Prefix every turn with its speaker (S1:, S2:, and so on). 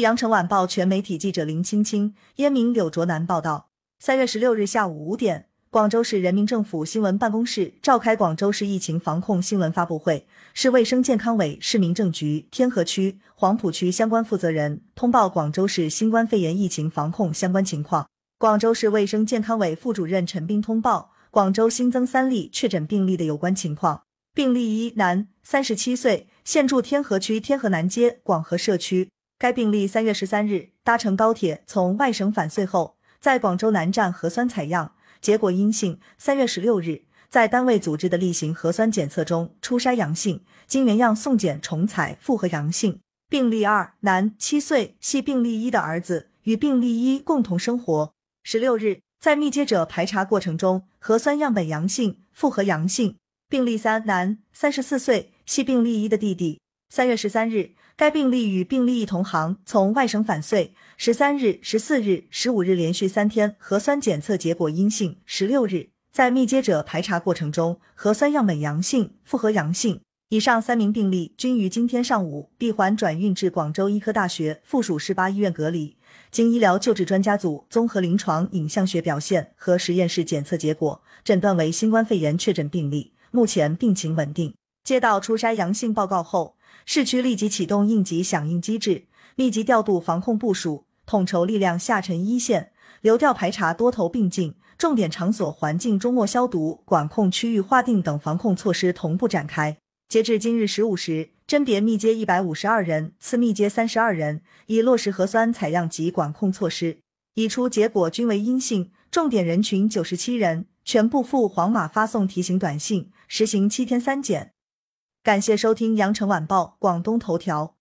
S1: 羊城晚报全媒体记者林青青、燕明、柳卓南报道。三月十六日下午五点，广州市人民政府新闻办公室召开广州市疫情防控新闻发布会，市卫生健康委、市民政局、天河区、黄埔区相关负责人通报广州市新冠肺炎疫情防控相关情况。广州市卫生健康委副主任陈斌通报广州新增三例确诊病例的有关情况。病例一，男，三十七岁，现住天河区天河南街广和社区。该病例三月十三日搭乘高铁从外省返穗后，在广州南站核酸采样结果阴性。三月十六日在单位组织的例行核酸检测中初筛阳性，经原样送检重采复核阳性。病例二，男，七岁，系病例一的儿子，与病例一共同生活。十六日在密接者排查过程中核酸样本阳性，复核阳性。病例三，男，三十四岁，系病例一的弟弟。三月十三日。该病例与病例一同行从外省返穗，十三日、十四日、十五日连续三天核酸检测结果阴性，十六日在密接者排查过程中核酸样本阳性，复合阳性。以上三名病例均于今天上午闭环转运至广州医科大学附属市八医院隔离，经医疗救治专家组综合临床影像学表现和实验室检测结果，诊断为新冠肺炎确诊病例，目前病情稳定。接到初筛阳性报告后。市区立即启动应急响应机制，密集调度防控部署，统筹力量下沉一线，流调排查多头并进，重点场所环境终末消毒、管控区域划定等防控措施同步展开。截至今日十五时，甄别密接一百五十二人，次密接三十二人，已落实核酸采样及管控措施，已出结果均为阴性。重点人群九十七人，全部赴黄码发送提醒短信，实行七天三检。感谢收听羊城晚报广东头条。